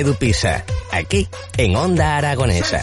Edu Pisa, aquí en Onda Aragonesa.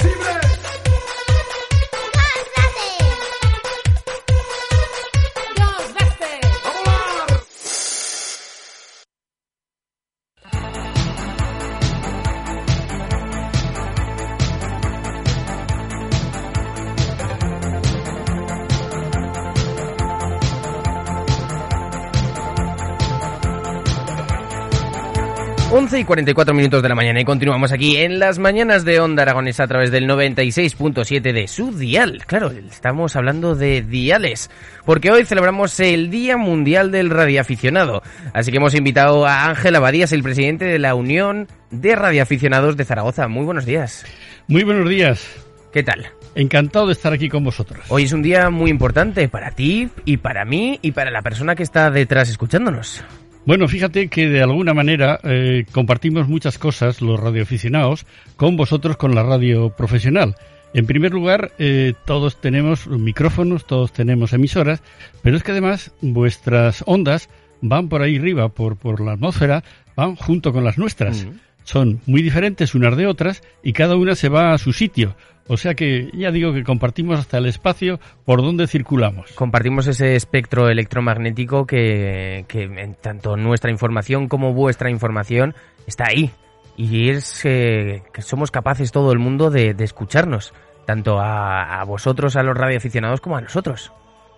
11 y 44 minutos de la mañana y continuamos aquí en las mañanas de Onda Aragonesa a través del 96.7 de su dial. Claro, estamos hablando de diales, porque hoy celebramos el Día Mundial del Radioaficionado. Así que hemos invitado a Ángel Abadías, el presidente de la Unión de Radioaficionados de Zaragoza. Muy buenos días. Muy buenos días. ¿Qué tal? Encantado de estar aquí con vosotros. Hoy es un día muy importante para ti y para mí y para la persona que está detrás escuchándonos. Bueno, fíjate que de alguna manera eh, compartimos muchas cosas los radioaficionados con vosotros con la radio profesional. En primer lugar, eh, todos tenemos micrófonos, todos tenemos emisoras, pero es que además vuestras ondas van por ahí arriba, por, por la atmósfera, van junto con las nuestras. Mm. Son muy diferentes unas de otras y cada una se va a su sitio. O sea que ya digo que compartimos hasta el espacio por donde circulamos. Compartimos ese espectro electromagnético que, que tanto nuestra información como vuestra información está ahí. Y es eh, que somos capaces todo el mundo de, escucharnos, tanto a, vosotros, a los radioaficionados, como a nosotros.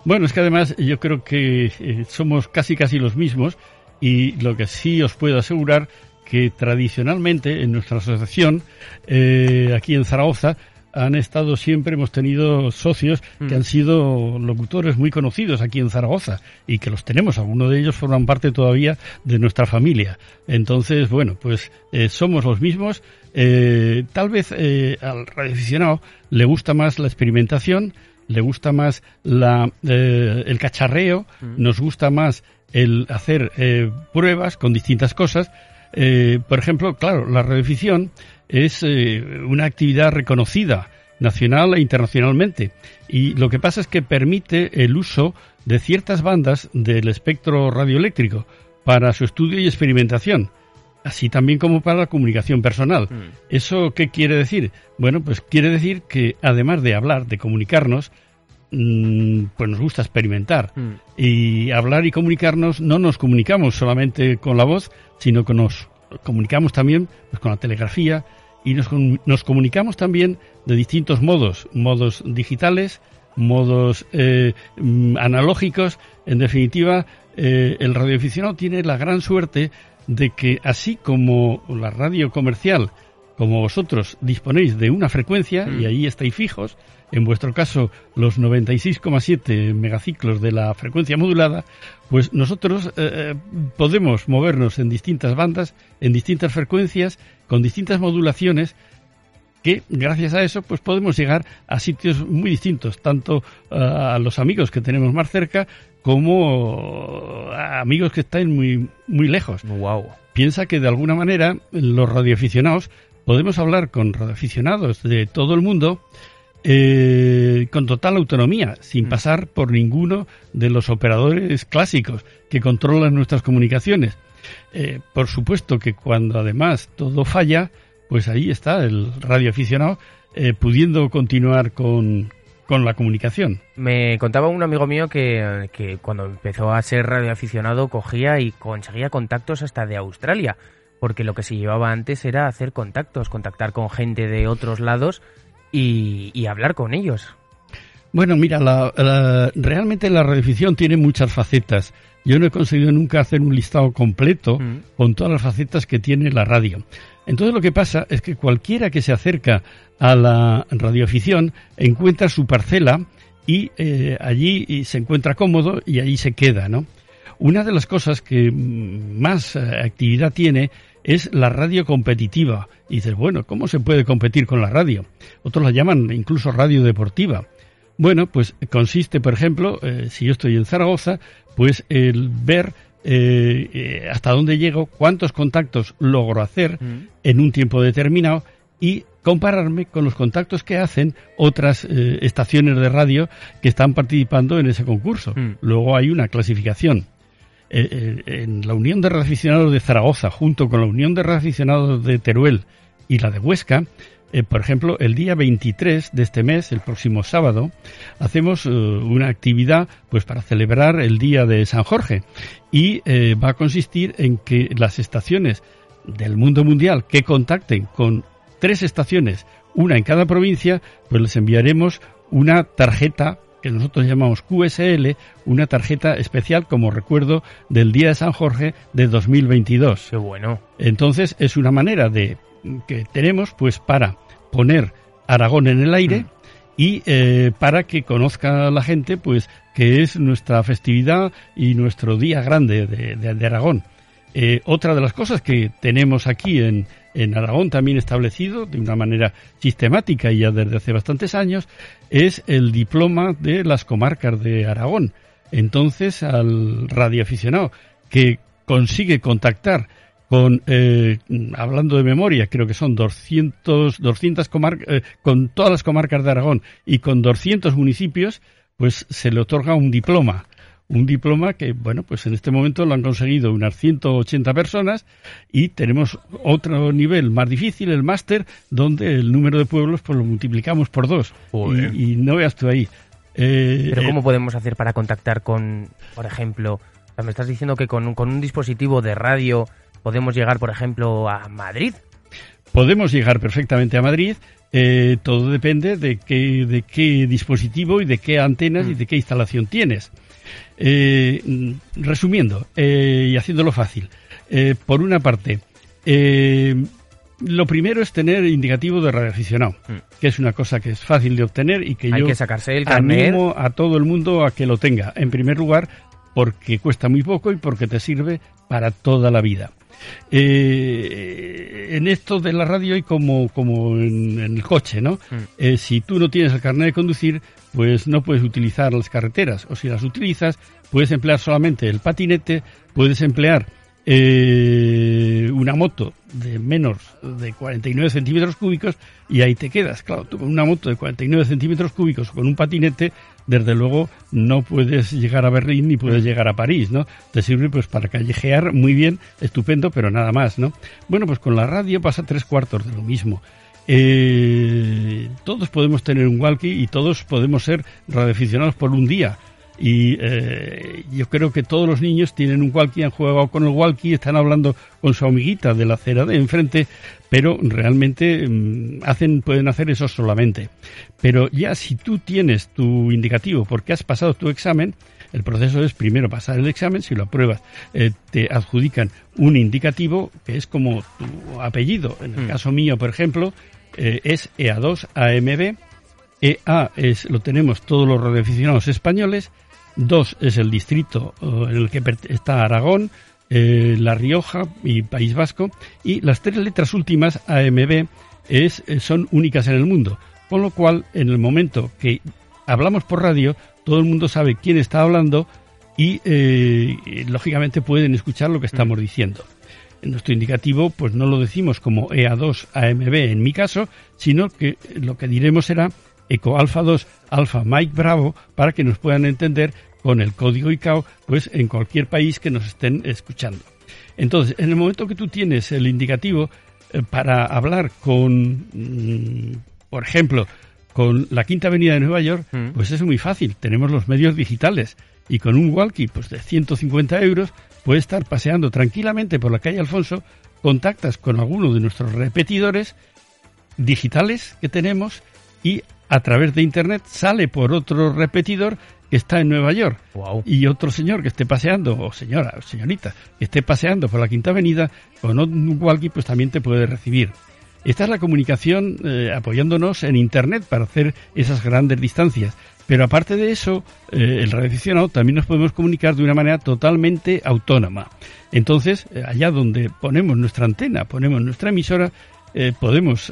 Bueno, es que además yo creo que eh, somos casi casi los mismos y lo que sí os puedo asegurar que tradicionalmente en nuestra asociación, eh, aquí en Zaragoza, han estado siempre, hemos tenido socios que han mm. sido locutores muy conocidos aquí en Zaragoza y que los tenemos, algunos de ellos forman parte todavía de nuestra familia. Entonces, bueno, pues eh, somos los mismos. Eh, tal vez eh, al radioaficionado le gusta más la experimentación, le gusta más la, el cacharreo, mm. nos gusta más el hacer pruebas con distintas cosas. Por ejemplo, claro, la radioficción es eh, una actividad reconocida nacional e internacionalmente. Y lo que pasa es que permite el uso de ciertas bandas del espectro radioeléctrico para su estudio y experimentación, así también como para la comunicación personal. Mm. ¿Eso qué quiere decir? Bueno, pues quiere decir que además de hablar, de comunicarnos, mm, pues nos gusta experimentar. Mm. Y hablar y comunicarnos no nos comunicamos solamente con la voz, sino que nos comunicamos también pues, con la telegrafía, y nos, nos comunicamos también de distintos modos, modos digitales, modos eh, mm, analógicos. En definitiva, eh, el radioaficionado tiene la gran suerte de que así como la radio comercial, como vosotros disponéis de una frecuencia y mm. ahí estáis fijos, en vuestro caso los 96,7 megaciclos de la frecuencia modulada, pues nosotros eh, eh, podemos movernos en distintas bandas, en distintas frecuencias, con distintas modulaciones, que gracias a eso pues podemos llegar a sitios muy distintos, tanto eh, a los amigos que tenemos más cerca como a amigos que están muy, muy lejos. Wow. Piensa que de alguna manera los radioaficionados podemos hablar con radioaficionados de todo el mundo eh, con total autonomía, sin mm. pasar por ninguno de los operadores clásicos que controlan nuestras comunicaciones. Eh, por supuesto que cuando además todo falla, pues ahí está el radioaficionado eh, pudiendo continuar con, con la comunicación. Me contaba un amigo mío que, que, cuando empezó a ser radioaficionado cogía y conseguía contactos hasta de Australia, porque lo que se llevaba antes era hacer contactos, contactar con gente de otros lados y, hablar con ellos. Bueno, mira, la, realmente la radioficción tiene muchas facetas. Yo no he conseguido nunca hacer un listado completo mm. con todas las facetas que tiene la radio. Entonces lo que pasa es que cualquiera que se acerca a la radioafición encuentra su parcela y eh, allí se encuentra cómodo y allí se queda, ¿no? Una de las cosas que más eh, actividad tiene es la radio competitiva. Y dices, bueno, ¿cómo se puede competir con la radio? Otros la llaman incluso radio deportiva. Bueno, pues consiste, por ejemplo, eh, si yo estoy en Zaragoza, pues el ver eh, eh, hasta dónde llego, cuántos contactos logro hacer mm. en un tiempo determinado y compararme con los contactos que hacen otras estaciones de radio que están participando en ese concurso. Mm. Luego hay una clasificación. En la Unión de Radioaficionados de Zaragoza, junto con la Unión de Radioaficionados de Teruel y la de Huesca, eh, por ejemplo, el día 23 de este mes, el próximo sábado, hacemos eh, una actividad pues para celebrar el día de San Jorge. Y eh, va a consistir en que las estaciones del mundo mundial que contacten con tres estaciones, una en cada provincia, pues les enviaremos una tarjeta que nosotros llamamos QSL, una tarjeta especial como recuerdo del Día de San Jorge de 2022. Qué bueno. Entonces es una manera de que tenemos pues para poner Aragón en el aire mm. y eh, para que conozca la gente pues que es nuestra festividad y nuestro día grande de, Aragón. Eh, otra de las cosas que tenemos aquí en, en Aragón también establecido de una manera sistemática y ya desde hace bastantes años es el diploma de las comarcas de Aragón. Entonces al radioaficionado que consigue contactar con, eh, hablando de memoria, creo que son 200, 200 comarcas, con todas las comarcas de Aragón y con 200 municipios, pues se le otorga un diploma. Un diploma que, bueno, pues en este momento lo han conseguido unas 180 personas y tenemos otro nivel más difícil, el máster, donde el número de pueblos pues lo multiplicamos por dos. Y, no veas tú ahí. Eh, Pero ¿cómo podemos hacer para contactar con, por ejemplo, me estás diciendo que con, con un dispositivo de radio podemos llegar, por ejemplo, a Madrid. Podemos llegar perfectamente a Madrid. Eh, todo depende de qué, de qué dispositivo y de qué antenas y mm. de qué instalación tienes. Eh, resumiendo eh, y haciéndolo fácil, por una parte, lo primero es tener indicativo de radioaficionado, mm. que es una cosa que es fácil de obtener y que Hay yo que sacarse el animo a todo el mundo a que lo tenga. En primer lugar, porque cuesta muy poco y porque te sirve para toda la vida. Eh, en esto de la radio y como, como en, el coche, ¿no? Mm. Eh, si tú no tienes el carnet de conducir, pues no puedes utilizar las carreteras. O si las utilizas, puedes emplear solamente el patinete, puedes emplear eh, una moto de menos de 49 centímetros cúbicos y ahí te quedas. Claro, tú con una moto de 49 centímetros cúbicos con un patinete, desde luego no puedes llegar a Berlín ni puedes llegar a París, ¿no? Te sirve pues para callejear muy bien, estupendo, pero nada más, ¿no? Bueno, pues con la radio pasa tres cuartos de lo mismo. Eh, todos podemos tener un walkie y todos podemos ser radioaficionados por un día y eh, yo creo que todos los niños tienen un walkie, han jugado con el walkie, están hablando con su amiguita de la acera de enfrente, pero realmente mm, hacen, pueden hacer eso solamente. Pero ya si tú tienes tu indicativo porque has pasado tu examen, el proceso es primero pasar el examen, si lo apruebas, eh, te adjudican un indicativo que es como tu apellido. En el mm. caso mío, por ejemplo, eh, es EA2AMB. EA es, lo tenemos todos los radioaficionados españoles Dos es el distrito eh, en el que está Aragón, eh, La Rioja y País Vasco. Y las tres letras últimas, AMB, es, eh, son únicas en el mundo. Con lo cual, en el momento que hablamos por radio, todo el mundo sabe quién está hablando y, lógicamente, pueden escuchar lo que estamos mm. diciendo. En nuestro indicativo, pues no lo decimos como EA2 AMB en mi caso, sino que lo que diremos será Eco Alfa 2 Alfa Mike Bravo para que nos puedan entender con el código ICAO, pues en cualquier país que nos estén escuchando. Entonces, en el momento que tú tienes el indicativo eh, para hablar con, mm, por ejemplo, con la Quinta Avenida de Nueva York, mm. pues es muy fácil. Tenemos los medios digitales y con un walkie pues de 150 euros puedes estar paseando tranquilamente por la calle Alfonso, contactas con alguno de nuestros repetidores digitales que tenemos y a través de Internet sale por otro repetidor que está en Nueva York y otro señor que esté paseando, o señora, o señorita, que esté paseando por la Quinta Avenida con un walkie, pues también te puede recibir. Esta es la comunicación eh, apoyándonos en Internet para hacer esas grandes distancias. Pero aparte de eso, eh, el radioaficionado también nos podemos comunicar de una manera totalmente autónoma. Entonces, eh, allá donde ponemos nuestra antena, ponemos nuestra emisora, podemos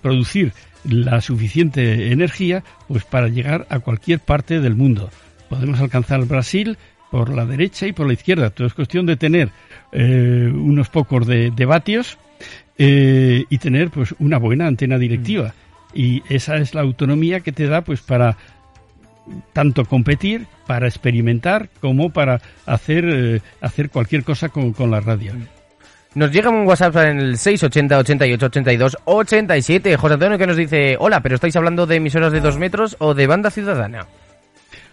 producir la suficiente energía pues para llegar a cualquier parte del mundo. Podemos alcanzar Brasil por la derecha y por la izquierda. Todo es cuestión de tener eh, unos pocos de, vatios eh, y tener pues una buena antena directiva. Mm. Y esa es la autonomía que te da pues para tanto competir, para experimentar, como para hacer, eh, hacer cualquier cosa con, con la radio. Nos llega un WhatsApp en el 680 88 82 87. José Antonio que nos dice, hola, pero ¿estáis hablando de emisoras de dos metros o de banda ciudadana?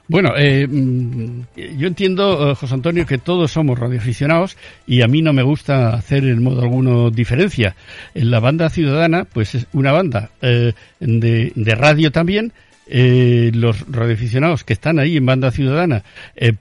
Bueno, eh, mm, yo entiendo, eh, José Antonio, que todos somos radioaficionados y a mí no me gusta hacer en modo alguno diferencia. En la banda ciudadana, pues es una banda eh, de, de, radio también. Los radioaficionados que están ahí en banda ciudadana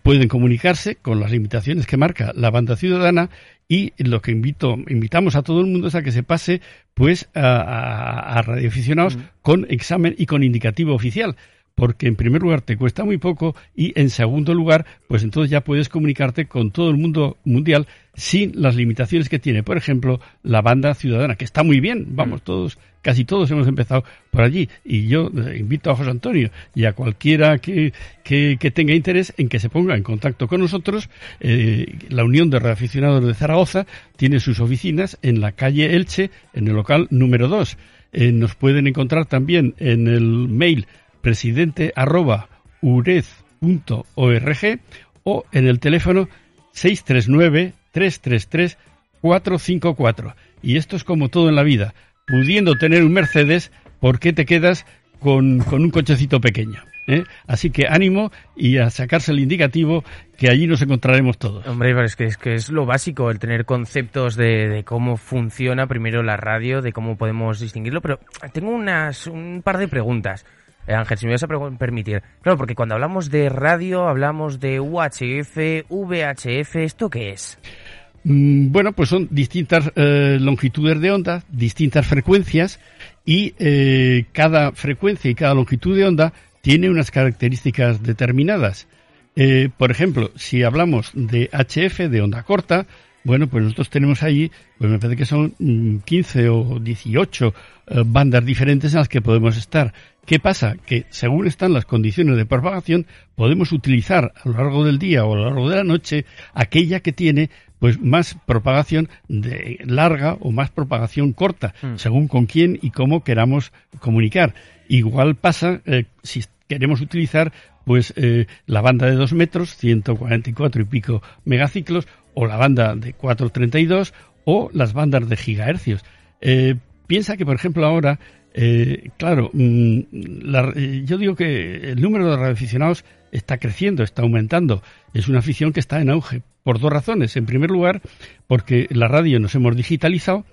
pueden comunicarse con las limitaciones que marca la banda ciudadana y lo que invito, invitamos a todo el mundo es a que se pase pues a, a, radioaficionados mm. con examen y con indicativo oficial porque en primer lugar te cuesta muy poco y en segundo lugar, pues entonces ya puedes comunicarte con todo el mundo mundial sin las limitaciones que tiene, por ejemplo, la banda ciudadana, que está muy bien, vamos, mm. todos, casi todos hemos empezado por allí. Y yo eh, invito a José Antonio y a cualquiera que, que, tenga interés en que se ponga en contacto con nosotros. Eh, la Unión de Reaficionados de Zaragoza tiene sus oficinas en la calle Elche, en el local número 2. Eh, nos pueden encontrar también en el mail presidente arroba urez.org o en el teléfono 639-333-454. Y esto es como todo en la vida. Pudiendo tener un Mercedes, ¿por qué te quedas con, con un cochecito pequeño? ¿Eh? Así que ánimo y a sacarse el indicativo que allí nos encontraremos todos. Hombre, es que es, que es lo básico, el tener conceptos de, de, cómo funciona primero la radio, de cómo podemos distinguirlo, pero tengo unas, un par de preguntas. Eh, Ángel, si me vas a permitir. Claro, porque cuando hablamos de radio, hablamos de UHF, VHF, ¿esto qué es? Mm, bueno, pues son distintas eh, longitudes de onda, distintas frecuencias y eh, cada frecuencia y cada longitud de onda tiene unas características determinadas. por ejemplo, si hablamos de HF, de onda corta, bueno, pues nosotros tenemos ahí, pues me parece que son 15 mm, o 18 bandas diferentes en las que podemos estar. ¿Qué pasa? Que según están las condiciones de propagación, podemos utilizar a lo largo del día o a lo largo de la noche aquella que tiene pues más propagación de larga o más propagación corta, hmm. según con quién y cómo queramos comunicar. Igual pasa eh, si queremos utilizar pues eh, la banda de 2 metros, 144 y pico megaciclos, o la banda de 432 o las bandas de gigahercios. Eh, piensa que, por ejemplo, ahora eh, claro, mm, eh, yo digo que el número de radioaficionados está creciendo, está aumentando. Es una afición que está en auge por dos razones. En primer lugar, porque la radio nos hemos digitalizado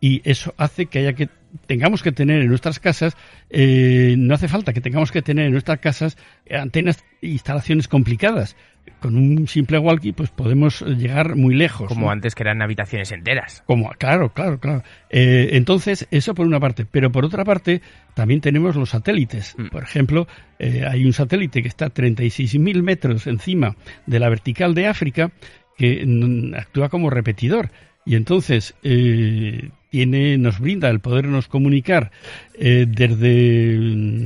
y eso hace que haya que tengamos que tener en nuestras casas, eh, no hace falta que tengamos que tener en nuestras casas antenas, instalaciones complicadas con un simple walkie pues podemos llegar muy lejos. Como antes que eran habitaciones enteras. Como, claro, claro, claro. Eh, entonces, eso por una parte. Pero por otra parte, también tenemos los satélites. Mm. Por ejemplo, eh, hay un satélite que está a 36.000 metros encima de la vertical de África que actúa como repetidor. Y entonces eh, tiene, nos brinda el podernos comunicar desde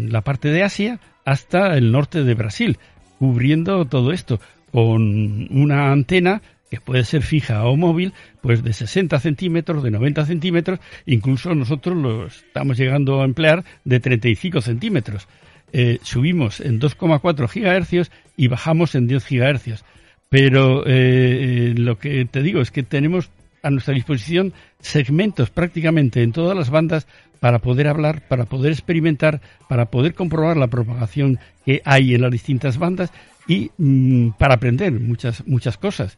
la parte de Asia hasta el norte de Brasil cubriendo todo esto con una antena que puede ser fija o móvil, pues de 60 centímetros, de 90 centímetros, incluso nosotros lo estamos llegando a emplear de 35 centímetros. Eh, subimos en 2,4 gigahercios y bajamos en 10 gigahercios. Pero eh, lo que te digo es que tenemos a nuestra disposición segmentos prácticamente en todas las bandas para poder hablar, para poder experimentar, para poder comprobar la propagación que hay en las distintas bandas y mm, para aprender muchas muchas cosas.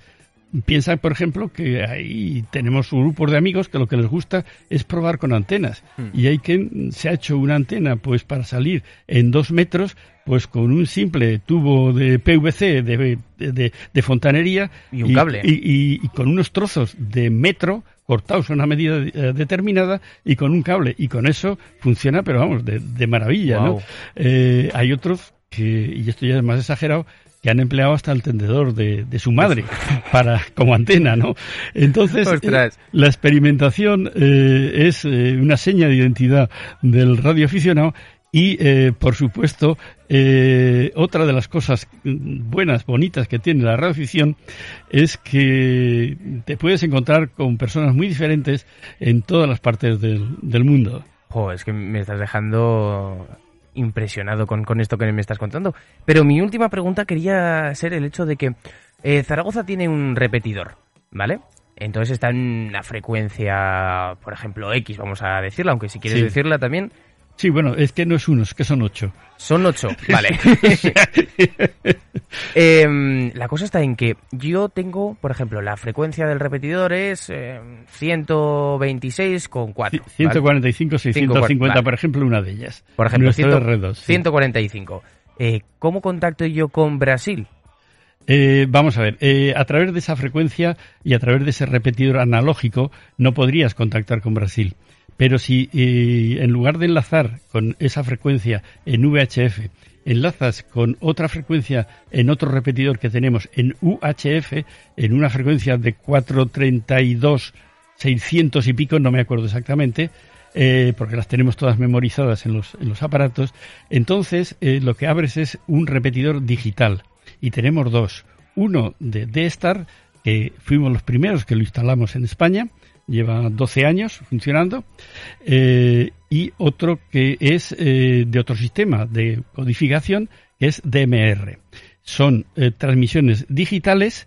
Piensa, por ejemplo, que ahí tenemos un grupo de amigos que lo que les gusta es probar con antenas. Hmm. Y hay quien se ha hecho una antena, pues para salir en dos metros, pues con un simple tubo de PVC de, de, fontanería. Y un cable. Y, con unos trozos de metro cortados a una medida eh, determinada y con un cable. Y con eso funciona, pero vamos, de, maravilla, ¿no? Eh, hay otros que, y esto ya es más exagerado, que han empleado hasta el tendedor de, su madre para como antena, ¿no? Entonces, eh, la experimentación eh, es eh, una seña de identidad del radioaficionado y, por supuesto, otra de las cosas buenas, bonitas que tiene la radioafición es que te puedes encontrar con personas muy diferentes en todas las partes del, del mundo. es que me estás dejando impresionado con, con esto que me estás contando. Pero mi última pregunta quería ser el hecho de que eh, Zaragoza tiene un repetidor, ¿vale? Entonces está en una frecuencia, por ejemplo, X, vamos a decirla, aunque si quieres decirla también. Sí, bueno, es que no es uno, es que son ocho. Son ocho, vale. Em, la cosa está en que yo tengo, por ejemplo, la frecuencia del repetidor es eh, 126 con 4. 145, 650, por ejemplo, una de ellas. Por ejemplo, 145. Eh, ¿Cómo contacto yo con Brasil? Eh, vamos a ver, eh, a través de esa frecuencia y a través de ese repetidor analógico no podrías contactar con Brasil. Pero si eh, en lugar de enlazar con esa frecuencia en VHF, enlazas con otra frecuencia en otro repetidor que tenemos en UHF, en una frecuencia de 432, 600 y pico, no me acuerdo exactamente, porque las tenemos todas memorizadas en los, en los aparatos, entonces lo que abres es un repetidor digital y tenemos dos. Uno de D-Star, que fuimos los primeros que lo instalamos en España, lleva 12 años funcionando, eh, y otro que es eh, de otro sistema de codificación, que es DMR. Son eh, transmisiones digitales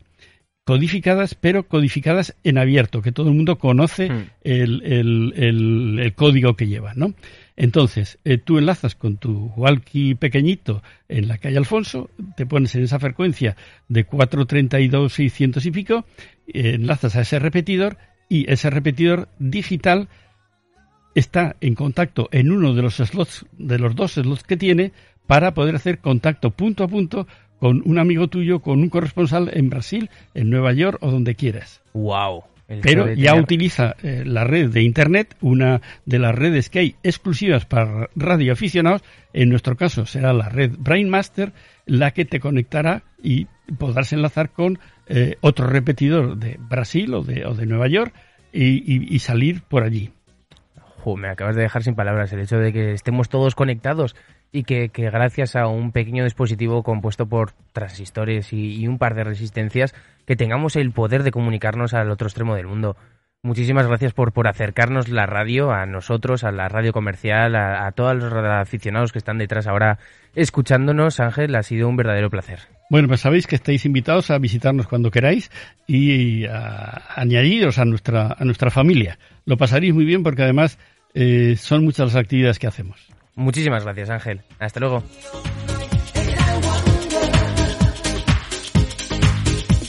codificadas, pero codificadas en abierto, que todo el mundo conoce hmm. el, el, el, código que lleva, ¿no? Entonces, eh, tú enlazas con tu walkie pequeñito en la calle Alfonso, te pones en esa frecuencia de 432, 600 y pico, enlazas a ese repetidor y ese repetidor digital está en contacto en uno de los slots, de los dos slots que tiene, para poder hacer contacto punto a punto con un amigo tuyo, con un corresponsal en Brasil, en Nueva York o donde quieras. Wow. Pero ya utiliza eh, la red de Internet, una de las redes que hay exclusivas para radioaficionados. En nuestro caso será la red Brainmaster, la que te conectará y podrás enlazar con eh, otro repetidor de Brasil o de, o de Nueva York y, salir por allí. me acabas de dejar sin palabras el hecho de que estemos todos conectados y que, gracias a un pequeño dispositivo compuesto por transistores y, un par de resistencias, que tengamos el poder de comunicarnos al otro extremo del mundo. Muchísimas gracias por, por acercarnos la radio a nosotros, a la radio comercial, a, todos los aficionados que están detrás ahora escuchándonos. Ángel, ha sido un verdadero placer. Bueno, pues sabéis que estáis invitados a visitarnos cuando queráis y a añadiros a nuestra, a nuestra familia. Lo pasaréis muy bien porque además eh, son muchas las actividades que hacemos. Muchísimas gracias, Ángel. Hasta luego.